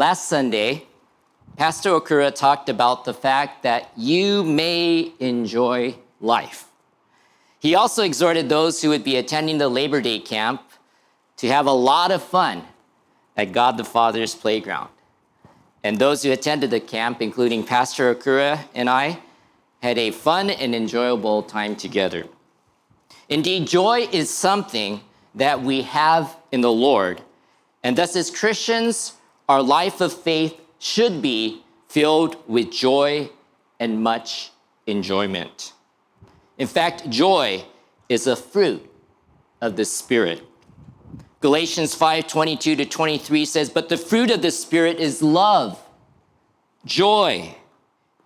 Last Sunday, Pastor Okura talked about the fact that you may enjoy life. He also exhorted those who would be attending the Labor Day camp to have a lot of fun at God the Father's playground. And those who attended the camp, including Pastor Okura and I, had a fun and enjoyable time together. Indeed, joy is something that we have in the Lord. And thus, as Christians, our life of faith should be filled with joy and much enjoyment. In fact, joy is a fruit of the Spirit. Galatians 5 22 to 23 says, But the fruit of the Spirit is love, joy,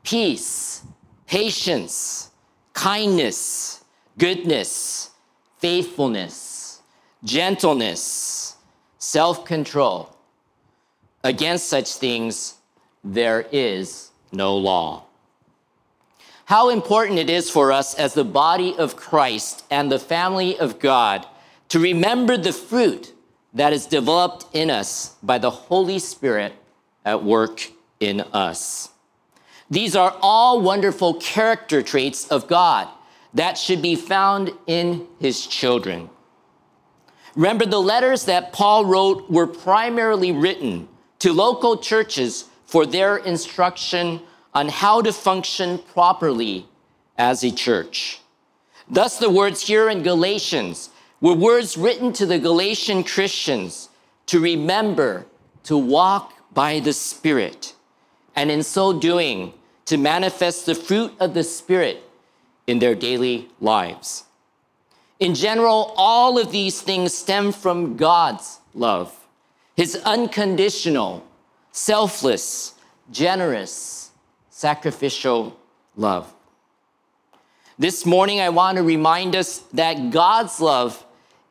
peace, patience, kindness, goodness, faithfulness, gentleness, self control. Against such things, there is no law. How important it is for us as the body of Christ and the family of God to remember the fruit that is developed in us by the Holy Spirit at work in us. These are all wonderful character traits of God that should be found in his children. Remember, the letters that Paul wrote were primarily written to local churches for their instruction on how to function properly as a church. Thus, the words here in Galatians were words written to the Galatian Christians to remember to walk by the Spirit, and in so doing, to manifest the fruit of the Spirit in their daily lives. In general, all of these things stem from God's love, His unconditional, selfless, generous, sacrificial love. This morning, I want to remind us that God's love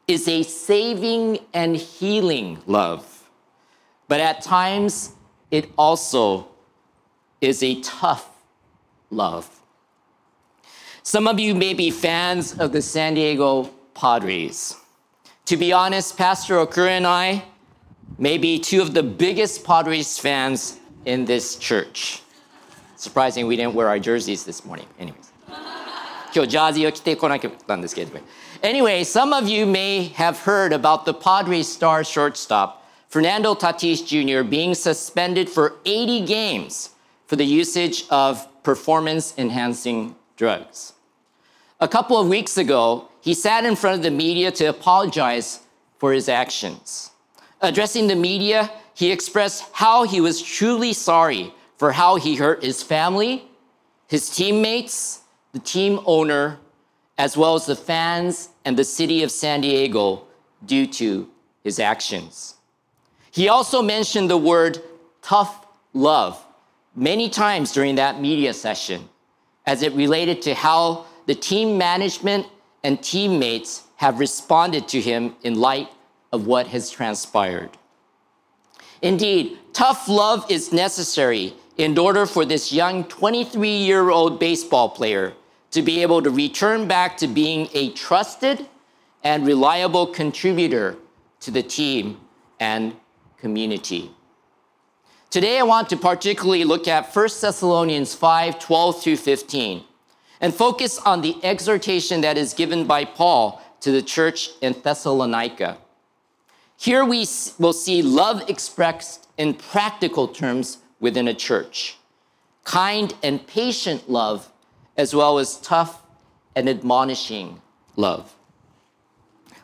is a saving and healing love, but at times it also is a tough love. Some of you may be fans of the San Diego Padres. To be honest, Pastor Okura and I may be two of the biggest Padres fans in this church. Surprising we didn't wear our jerseys this morning. Anyways. 今日ジャージーを着てこなかったんですけど。Anyway, some of you may have heard about the Padres star shortstop, Fernando Tatis Jr., being suspended for 80 games for the usage of performance enhancing drugs. A couple of weeks ago, he sat in front of the media to apologize for his actions. Addressing the media, he expressed how he was truly sorry for how he hurt his family, his teammates, the team owner, as well as the fans and the city of San Diego due to his actions. He also mentioned the word tough love many times during that media session as it related to how the team management and teammates have responded to him in light of what has transpired. Indeed, tough love is necessary in order for this young 23 year old baseball player to be able to return back to being a trusted and reliable contributor to the team and community. Today, I want to particularly look at 1 Thessalonians 5 12 through 15 and focus on the exhortation that is given by Paul to the church in Thessalonica. Here we will see love expressed in practical terms within a church, kind and patient love, as well as tough and admonishing love.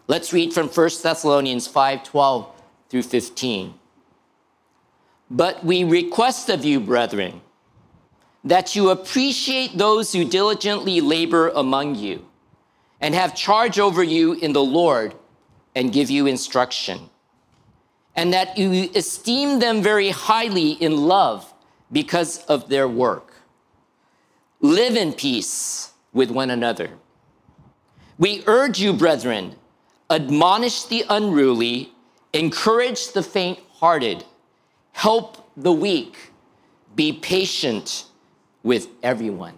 Let's read from 1 Thessalonians 5 12 through 15. But we request of you, brethren, that you appreciate those who diligently labor among you and have charge over you in the Lord and give you instruction, and that you esteem them very highly in love because of their work. Live in peace with one another. We urge you, brethren, admonish the unruly, encourage the faint hearted, help the weak, be patient with everyone.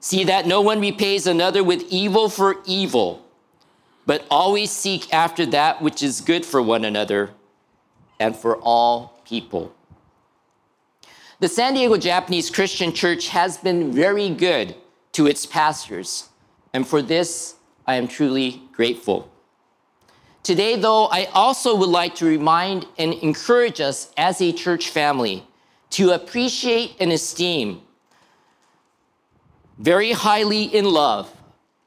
See that no one repays another with evil for evil, but always seek after that which is good for one another and for all people. The San Diego Japanese Christian Church has been very good to its pastors, and for this, I am truly grateful. Today, though, I also would like to remind and encourage us as a church family to appreciate and esteem very highly in love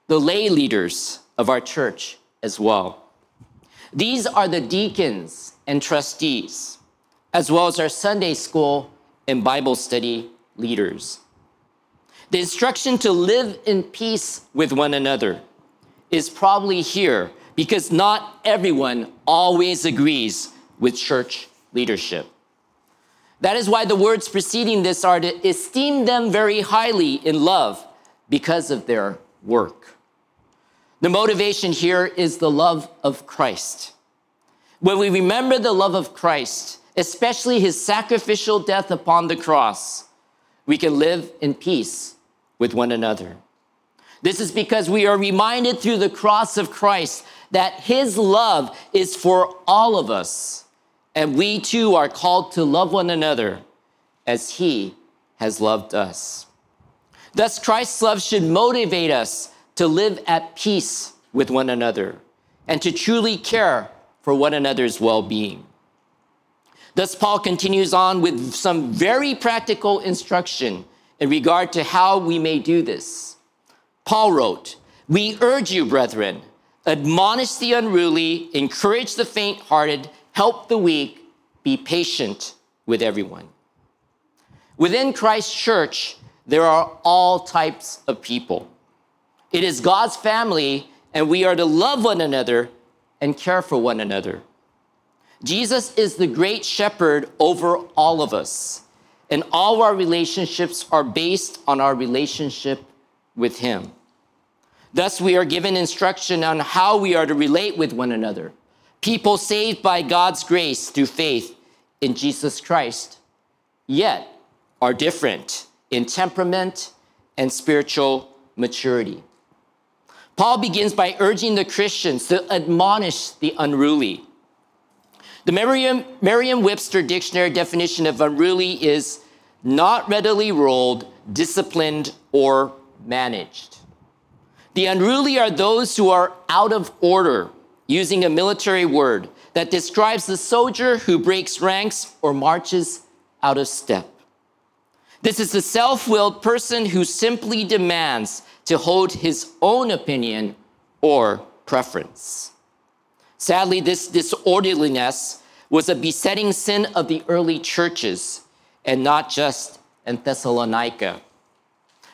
the lay leaders of our church as well. These are the deacons and trustees, as well as our Sunday school and Bible study leaders. The instruction to live in peace with one another is probably here because not everyone always agrees with church leadership. That is why the words preceding this are to esteem them very highly in love because of their work. The motivation here is the love of Christ. When we remember the love of Christ, especially his sacrificial death upon the cross, we can live in peace with one another. This is because we are reminded through the cross of Christ that his love is for all of us, and we too are called to love one another as he has loved us. Thus, Christ's love should motivate us to live at peace with one another and to truly care for one another's well being. Thus, Paul continues on with some very practical instruction in regard to how we may do this. Paul wrote, We urge you, brethren, admonish the unruly, encourage the faint hearted, help the weak, be patient with everyone. Within Christ's church, there are all types of people. It is God's family, and we are to love one another and care for one another. Jesus is the great shepherd over all of us, and all our relationships are based on our relationship with Him. Thus, we are given instruction on how we are to relate with one another. People saved by God's grace through faith in Jesus Christ, yet are different in temperament and spiritual maturity. Paul begins by urging the Christians to admonish the unruly. The Merriam Webster dictionary definition of unruly is not readily ruled, disciplined, or managed. The unruly are those who are out of order, using a military word that describes the soldier who breaks ranks or marches out of step. This is the self willed person who simply demands to hold his own opinion or preference. Sadly, this disorderliness was a besetting sin of the early churches and not just in Thessalonica.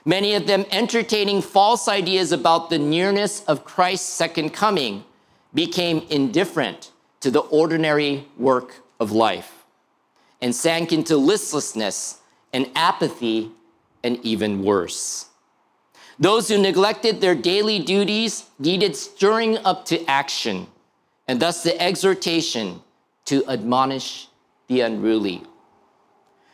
Many of them entertaining false ideas about the nearness of Christ's second coming became indifferent to the ordinary work of life and sank into listlessness and apathy and even worse. Those who neglected their daily duties needed stirring up to action, and thus the exhortation to admonish the unruly.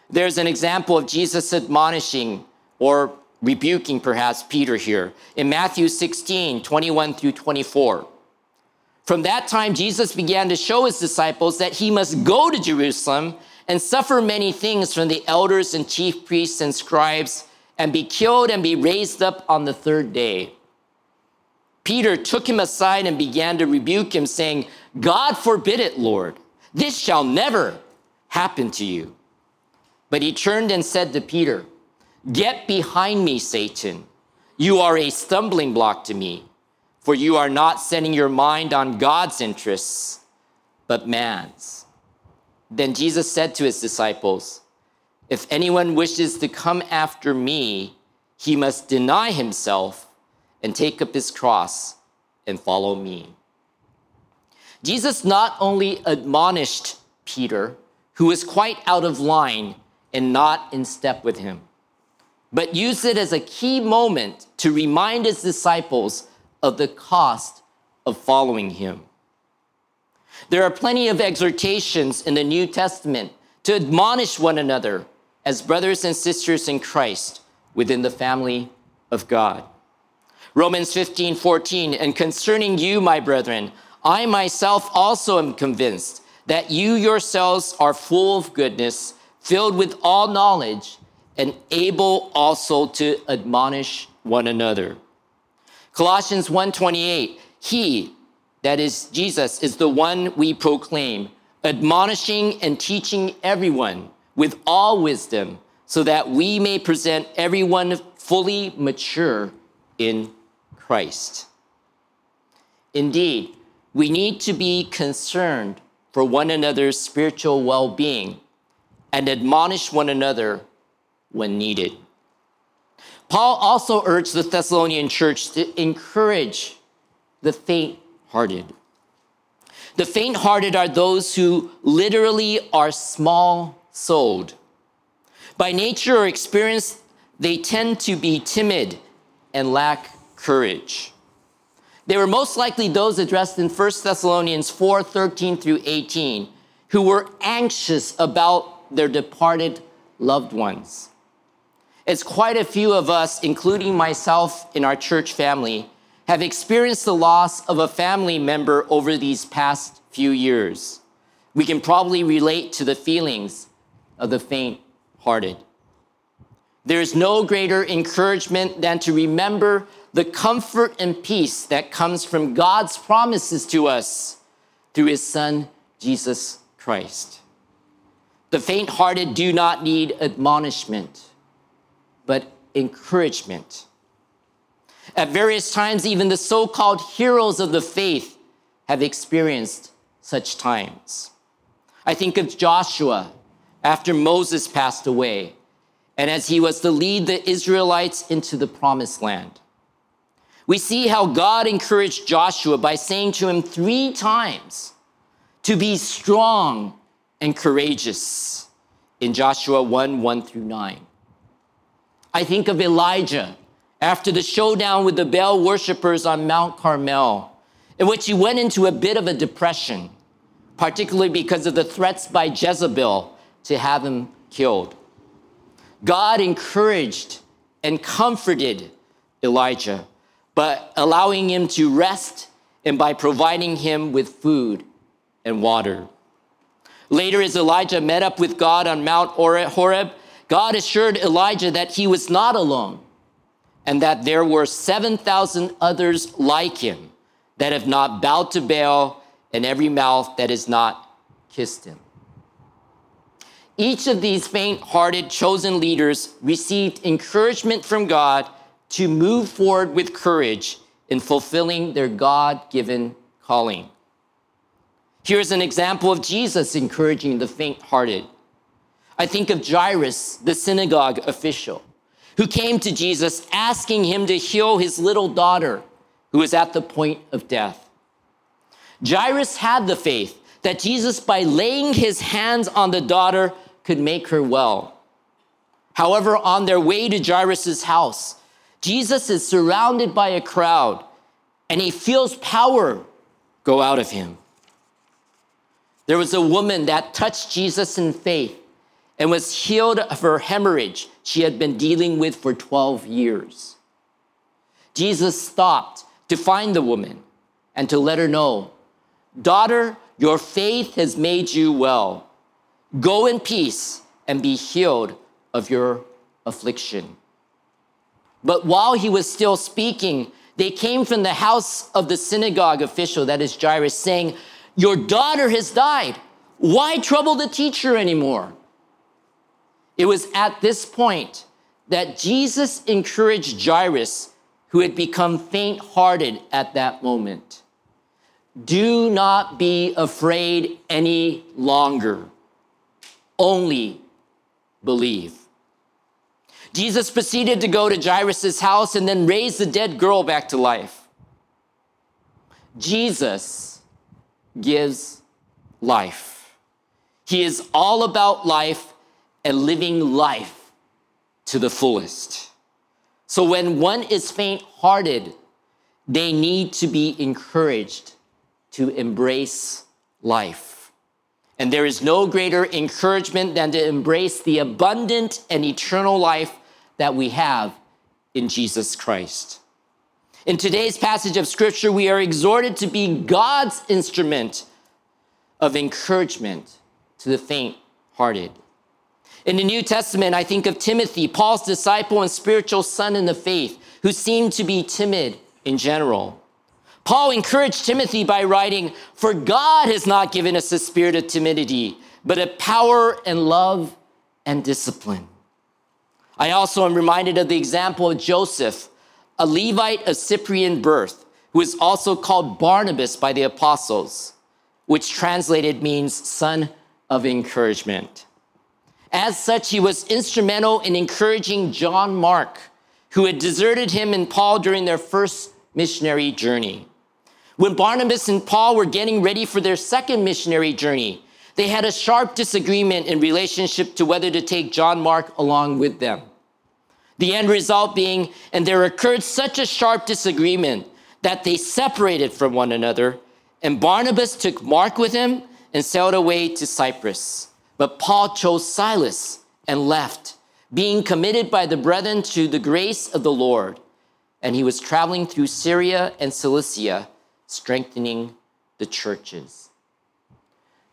There's an example of Jesus admonishing or rebuking perhaps Peter here in Matthew 16, 21 through 24. From that time, Jesus began to show his disciples that he must go to Jerusalem and suffer many things from the elders and chief priests and scribes and be killed and be raised up on the third day. Peter took him aside and began to rebuke him, saying, God forbid it, Lord. This shall never happen to you. But he turned and said to Peter, Get behind me, Satan. You are a stumbling block to me, for you are not setting your mind on God's interests, but man's. Then Jesus said to his disciples, if anyone wishes to come after me, he must deny himself and take up his cross and follow me. Jesus not only admonished Peter, who was quite out of line and not in step with him, but used it as a key moment to remind his disciples of the cost of following him. There are plenty of exhortations in the New Testament to admonish one another as brothers and sisters in Christ within the family of God. Romans 15, 14, and concerning you, my brethren, I myself also am convinced that you yourselves are full of goodness, filled with all knowledge, and able also to admonish one another. Colossians 1:28 He that is Jesus is the one we proclaim admonishing and teaching everyone with all wisdom so that we may present everyone fully mature in Christ. Indeed, we need to be concerned for one another's spiritual well being and admonish one another when needed. Paul also urged the Thessalonian church to encourage the faint hearted. The faint hearted are those who literally are small souled. By nature or experience, they tend to be timid and lack courage. They were most likely those addressed in 1 Thessalonians 4 13 through 18, who were anxious about their departed loved ones. It's quite a few of us, including myself in our church family, have experienced the loss of a family member over these past few years. We can probably relate to the feelings of the faint hearted. There is no greater encouragement than to remember the comfort and peace that comes from God's promises to us through his Son, Jesus Christ. The faint hearted do not need admonishment, but encouragement. At various times, even the so called heroes of the faith have experienced such times. I think of Joshua after Moses passed away and as he was to lead the Israelites into the promised land. We see how God encouraged Joshua by saying to him three times to be strong and courageous in Joshua 1 1 through 9. I think of Elijah after the showdown with the Baal worshippers on Mount Carmel, in which he went into a bit of a depression, particularly because of the threats by Jezebel to have him killed. God encouraged and comforted Elijah, but allowing him to rest and by providing him with food and water. Later, as Elijah met up with God on Mount Horeb, God assured Elijah that he was not alone and that there were 7,000 others like him that have not bowed to Baal and every mouth that has not kissed him. Each of these faint hearted chosen leaders received encouragement from God to move forward with courage in fulfilling their God given calling. Here's an example of Jesus encouraging the faint hearted. I think of Jairus, the synagogue official, who came to Jesus asking him to heal his little daughter who was at the point of death. Jairus had the faith that Jesus, by laying his hands on the daughter, could make her well. However, on their way to Jairus' house, Jesus is surrounded by a crowd and he feels power go out of him. There was a woman that touched Jesus in faith and was healed of her hemorrhage she had been dealing with for 12 years. Jesus stopped to find the woman and to let her know, Daughter, your faith has made you well. Go in peace and be healed of your affliction. But while he was still speaking, they came from the house of the synagogue official, that is Jairus, saying, Your daughter has died. Why trouble the teacher anymore? It was at this point that Jesus encouraged Jairus, who had become faint hearted at that moment. Do not be afraid any longer only believe. Jesus proceeded to go to Jairus' house and then raise the dead girl back to life. Jesus gives life. He is all about life and living life to the fullest. So when one is faint hearted, they need to be encouraged to embrace life. And there is no greater encouragement than to embrace the abundant and eternal life that we have in Jesus Christ. In today's passage of scripture, we are exhorted to be God's instrument of encouragement to the faint hearted. In the New Testament, I think of Timothy, Paul's disciple and spiritual son in the faith, who seemed to be timid in general. Paul encouraged Timothy by writing, For God has not given us a spirit of timidity, but a power and love and discipline. I also am reminded of the example of Joseph, a Levite of Cyprian birth, who is also called Barnabas by the apostles, which translated means son of encouragement. As such, he was instrumental in encouraging John Mark, who had deserted him and Paul during their first missionary journey. When Barnabas and Paul were getting ready for their second missionary journey, they had a sharp disagreement in relationship to whether to take John Mark along with them. The end result being, and there occurred such a sharp disagreement that they separated from one another, and Barnabas took Mark with him and sailed away to Cyprus. But Paul chose Silas and left, being committed by the brethren to the grace of the Lord. And he was traveling through Syria and Cilicia, strengthening the churches.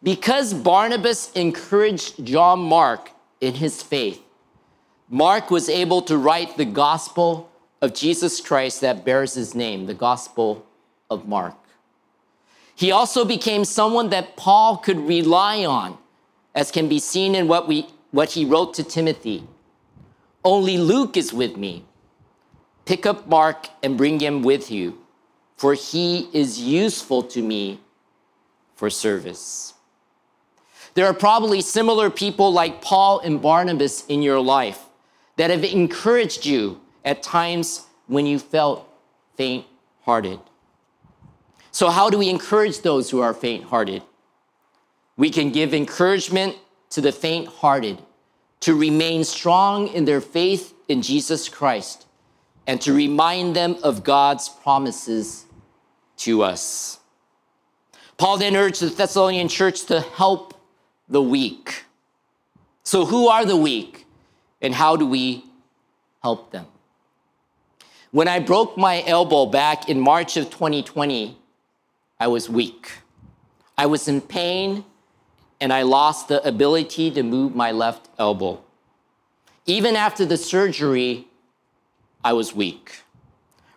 Because Barnabas encouraged John Mark in his faith, Mark was able to write the gospel of Jesus Christ that bears his name, the gospel of Mark. He also became someone that Paul could rely on as can be seen in what, we, what he wrote to Timothy. Only Luke is with me. Pick up Mark and bring him with you, for he is useful to me for service. There are probably similar people like Paul and Barnabas in your life that have encouraged you at times when you felt faint hearted. So, how do we encourage those who are faint hearted? We can give encouragement to the faint hearted to remain strong in their faith in Jesus Christ and to remind them of God's promises to us. Paul then urged the Thessalonian church to help the weak. So, who are the weak and how do we help them? When I broke my elbow back in March of 2020, I was weak. I was in pain and I lost the ability to move my left elbow. Even after the surgery, I was weak.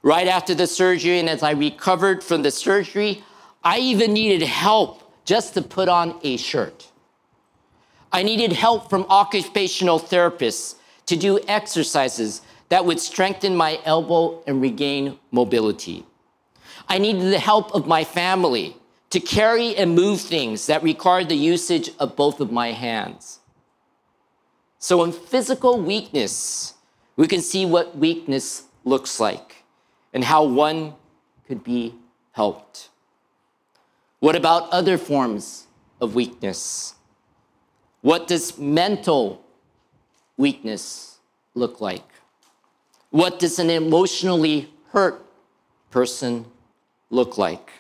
Right after the surgery, and as I recovered from the surgery, I even needed help just to put on a shirt. I needed help from occupational therapists to do exercises that would strengthen my elbow and regain mobility. I needed the help of my family to carry and move things that required the usage of both of my hands. So, in physical weakness, we can see what weakness looks like and how one could be helped. What about other forms of weakness? What does mental weakness look like? What does an emotionally hurt person look like?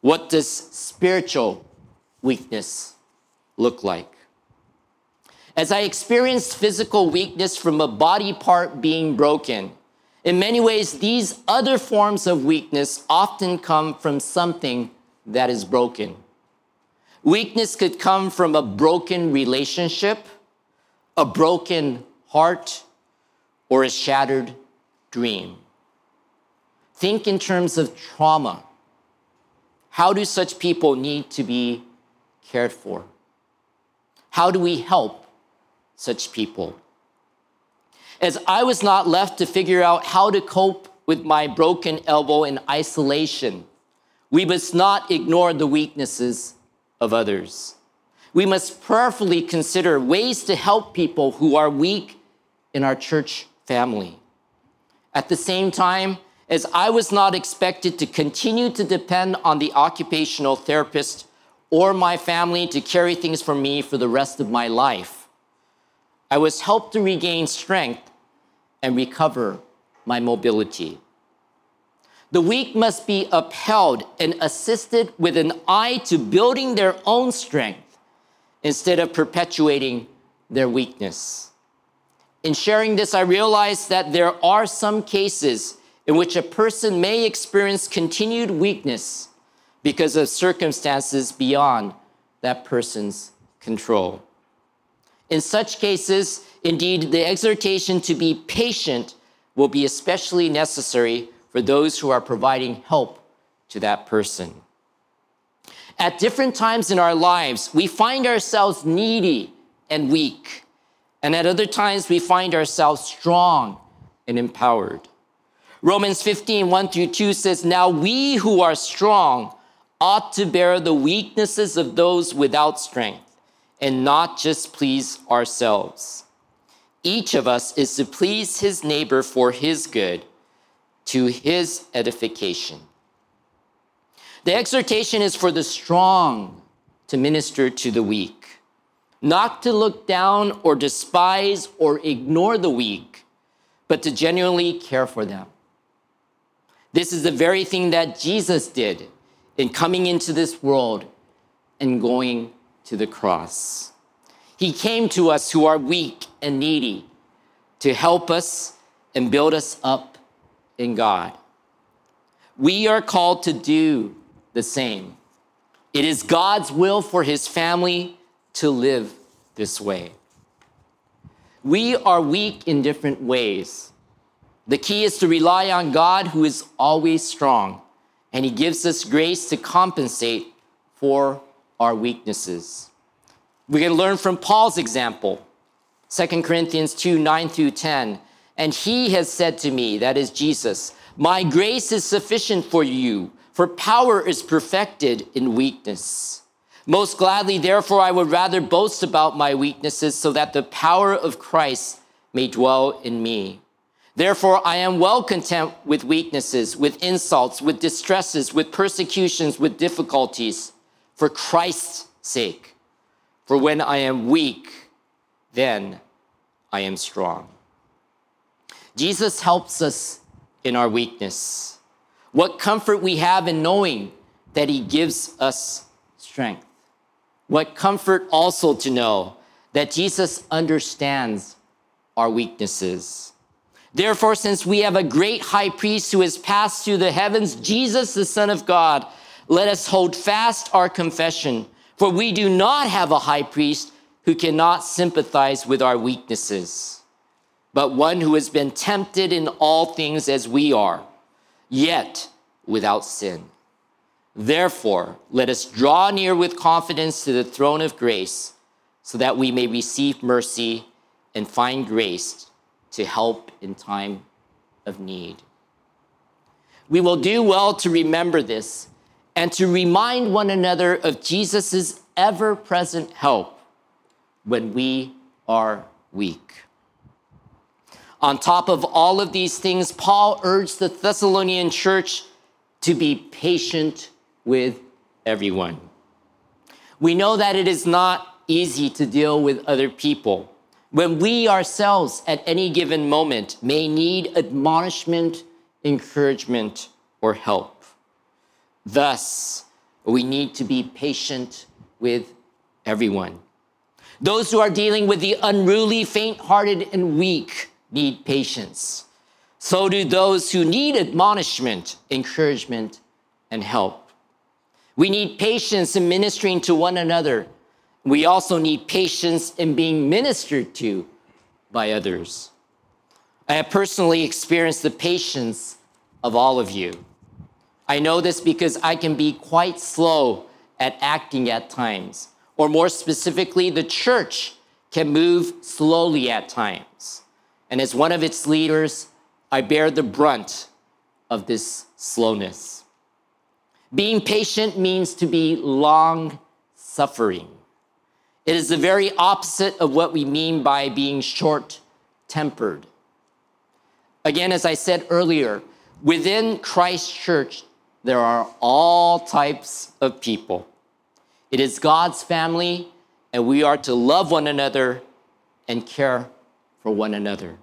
What does spiritual weakness look like? As I experienced physical weakness from a body part being broken, in many ways, these other forms of weakness often come from something that is broken. Weakness could come from a broken relationship, a broken heart, or a shattered dream. Think in terms of trauma how do such people need to be cared for? How do we help such people? As I was not left to figure out how to cope with my broken elbow in isolation, we must not ignore the weaknesses of others. We must prayerfully consider ways to help people who are weak in our church family. At the same time, as I was not expected to continue to depend on the occupational therapist or my family to carry things for me for the rest of my life. I was helped to regain strength and recover my mobility. The weak must be upheld and assisted with an eye to building their own strength instead of perpetuating their weakness. In sharing this, I realized that there are some cases in which a person may experience continued weakness because of circumstances beyond that person's control. In such cases, indeed, the exhortation to be patient will be especially necessary for those who are providing help to that person. At different times in our lives, we find ourselves needy and weak. And at other times, we find ourselves strong and empowered. Romans 15, 1 through 2 says, Now we who are strong ought to bear the weaknesses of those without strength and not just please ourselves. Each of us is to please his neighbor for his good, to his edification. The exhortation is for the strong to minister to the weak, not to look down or despise or ignore the weak, but to genuinely care for them. This is the very thing that Jesus did in coming into this world and going to the cross. He came to us who are weak and needy to help us and build us up in God. We are called to do the same. It is God's will for his family to live this way. We are weak in different ways. The key is to rely on God, who is always strong, and he gives us grace to compensate for our weaknesses. We can learn from Paul's example, 2 Corinthians 2 9 through 10. And he has said to me, that is Jesus, My grace is sufficient for you, for power is perfected in weakness. Most gladly, therefore, I would rather boast about my weaknesses so that the power of Christ may dwell in me. Therefore, I am well content with weaknesses, with insults, with distresses, with persecutions, with difficulties, for Christ's sake. For when I am weak, then I am strong. Jesus helps us in our weakness. What comfort we have in knowing that He gives us strength. What comfort also to know that Jesus understands our weaknesses. Therefore, since we have a great high priest who has passed through the heavens, Jesus, the Son of God, let us hold fast our confession. For we do not have a high priest who cannot sympathize with our weaknesses, but one who has been tempted in all things as we are, yet without sin. Therefore, let us draw near with confidence to the throne of grace so that we may receive mercy and find grace to help in time of need. We will do well to remember this and to remind one another of Jesus' ever present help when we are weak. On top of all of these things, Paul urged the Thessalonian church to be patient with everyone. We know that it is not easy to deal with other people when we ourselves at any given moment may need admonishment, encouragement, or help. Thus, we need to be patient with everyone. Those who are dealing with the unruly, faint hearted, and weak need patience. So do those who need admonishment, encouragement, and help. We need patience in ministering to one another. We also need patience in being ministered to by others. I have personally experienced the patience of all of you. I know this because I can be quite slow at acting at times, or more specifically, the church can move slowly at times. And as one of its leaders, I bear the brunt of this slowness. Being patient means to be long suffering. It is the very opposite of what we mean by being short tempered. Again, as I said earlier, within Christ Church, there are all types of people. It is God's family, and we are to love one another and care for one another.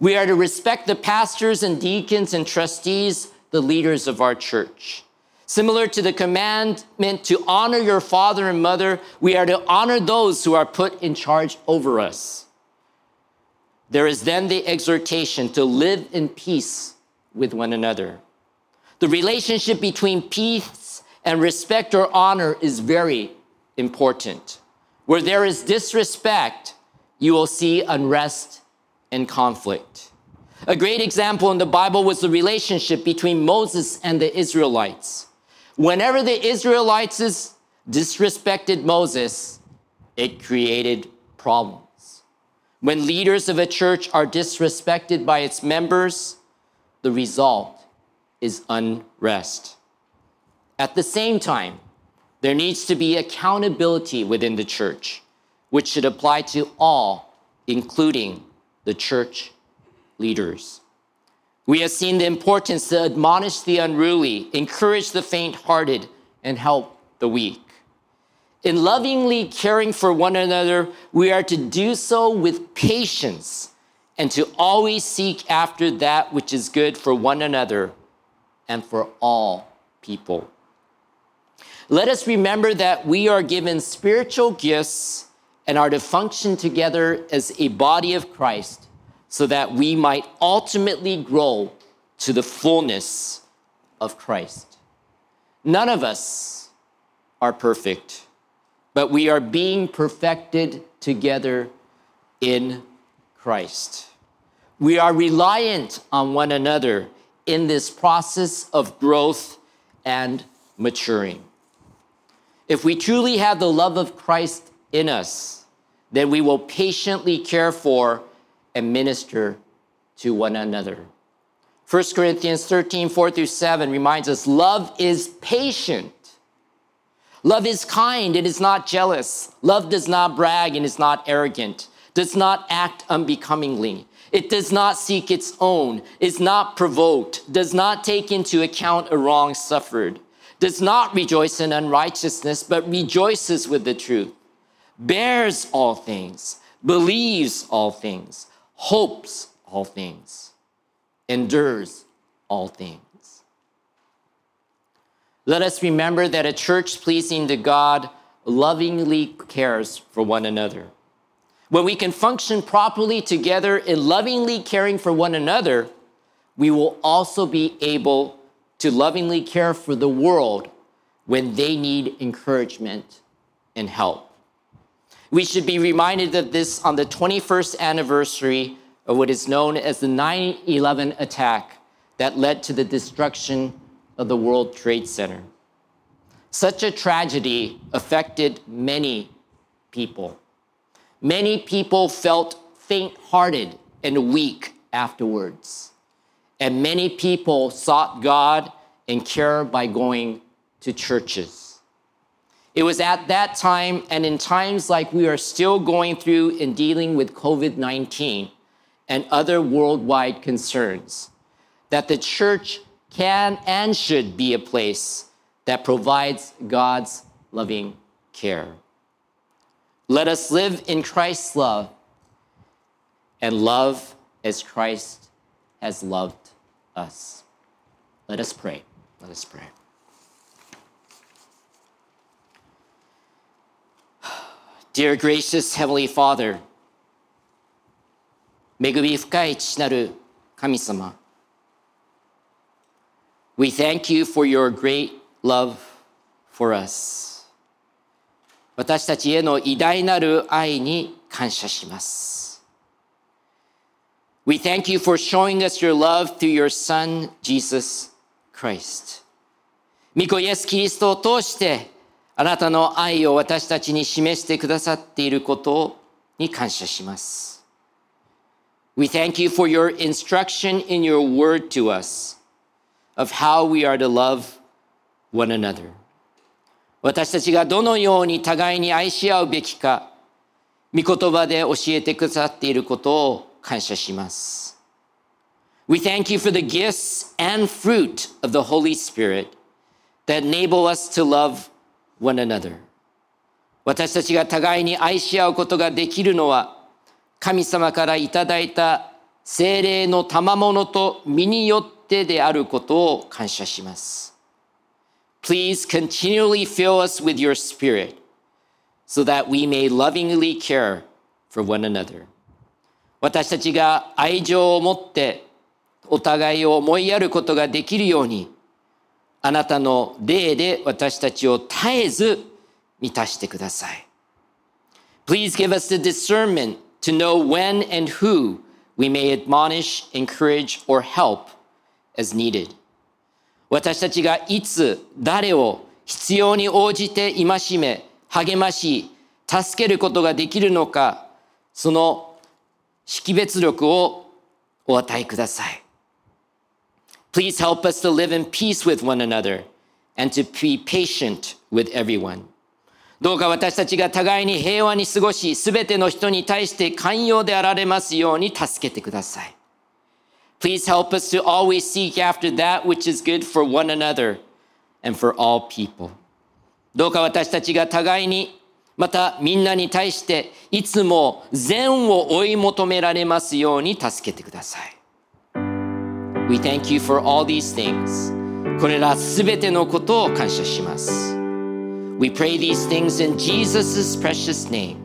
We are to respect the pastors and deacons and trustees, the leaders of our church. Similar to the commandment to honor your father and mother, we are to honor those who are put in charge over us. There is then the exhortation to live in peace with one another. The relationship between peace and respect or honor is very important. Where there is disrespect, you will see unrest and conflict. A great example in the Bible was the relationship between Moses and the Israelites. Whenever the Israelites disrespected Moses, it created problems. When leaders of a church are disrespected by its members, the result is unrest. At the same time, there needs to be accountability within the church, which should apply to all, including the church leaders. We have seen the importance to admonish the unruly, encourage the faint hearted, and help the weak. In lovingly caring for one another, we are to do so with patience and to always seek after that which is good for one another and for all people. Let us remember that we are given spiritual gifts and are to function together as a body of Christ so that we might ultimately grow to the fullness of Christ. None of us are perfect, but we are being perfected together in Christ. We are reliant on one another in this process of growth and maturing. If we truly have the love of Christ in us, then we will patiently care for and minister to one another. 1 Corinthians 13, 4 through 7 reminds us love is patient. Love is kind and is not jealous. Love does not brag and is not arrogant, does not act unbecomingly. It does not seek its own, is not provoked, does not take into account a wrong suffered, does not rejoice in unrighteousness, but rejoices with the truth, bears all things, believes all things hopes all things, endures all things. Let us remember that a church pleasing to God lovingly cares for one another. When we can function properly together in lovingly caring for one another, we will also be able to lovingly care for the world when they need encouragement and help. We should be reminded of this on the 21st anniversary of what is known as the 9 11 attack that led to the destruction of the World Trade Center. Such a tragedy affected many people. Many people felt faint hearted and weak afterwards. And many people sought God and care by going to churches. It was at that time and in times like we are still going through in dealing with COVID 19 and other worldwide concerns that the church can and should be a place that provides God's loving care. Let us live in Christ's love and love as Christ has loved us. Let us pray. Let us pray. Dear gracious Heavenly Father, 恵み深い父なる神様 We thank you for your great love for us. 私たちへの偉大なる愛に感謝します。We thank you for showing us your love through your Son, Jesus Christ. 御子イエス・キリストを通してあなたの愛を私たちに示してくださっていることに感謝します。We thank you for your instruction in your word to us of how we are to love one another. 私たちがどのように互いに愛し合うべきか、御言葉で教えてくださっていることを感謝します。We thank you for the gifts and fruit of the Holy Spirit that enable us to love one another 私たちが互いに愛し合うことができるのは神様からいただいた精霊の賜物と身によってであることを感謝します。Please continually fill us with your spirit so that we may lovingly care for one another. 私たちが愛情を持ってお互いを思いやることができるようにあなたの霊で私たちを絶えず満たしてください。 Please give us the discernment to know when and who we may admonish, encourage, or help as needed. 私たちがいつ誰を必要に応じて戒め、励まし、助けることができるのか、その識別力をお与えください。Please help us to live in peace with one another and to be patient with everyone. どうか私たちが互いに平和に過ごし、すべての人に対して寛容であられますように助けてください。Please help us to always seek after that which is good for one another and for all people. どうか私たちが互いに、またみんなに対していつも善を追い求められますように助けてください。We thank you for all these things. これらすべてのことを感謝します。We pray these things in Jesus' precious name.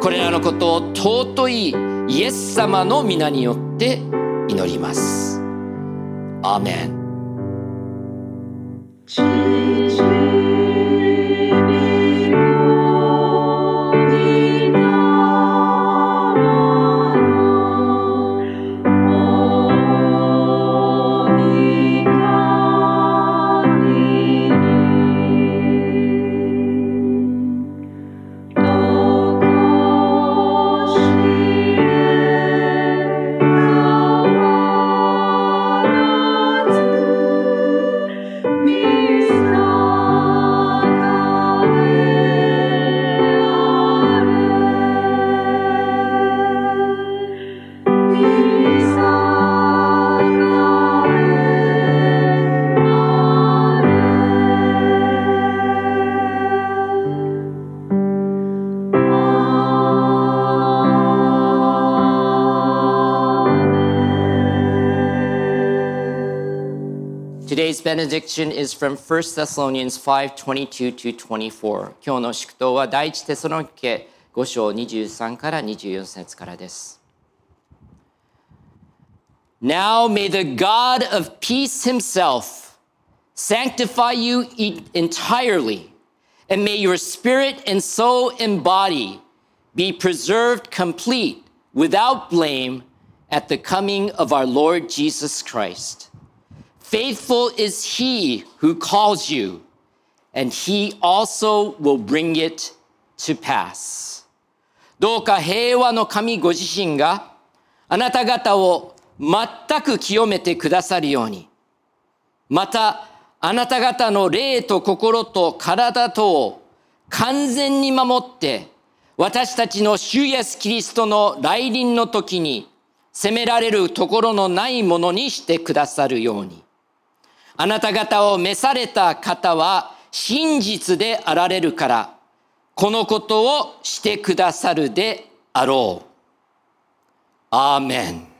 これらのことを尊いイエス様の皆によって祈ります。アーメン。benediction is from 1 Thessalonians 5:22 to 24. 今日の祝祷は第一テソロニケ5章23から24節からです。Now may the God of peace himself sanctify you entirely, and may your spirit and soul and body be preserved complete without blame at the coming of our Lord Jesus Christ. Faithful is he who calls you, and he also will bring it to pass. どうか平和の神ご自身があなた方を全く清めてくださるように、またあなた方の霊と心と体とを完全に守って、私たちの主イエスキリストの来臨の時に責められるところのないものにしてくださるように。あなた方を召された方は真実であられるから、このことをしてくださるであろう。アーメン。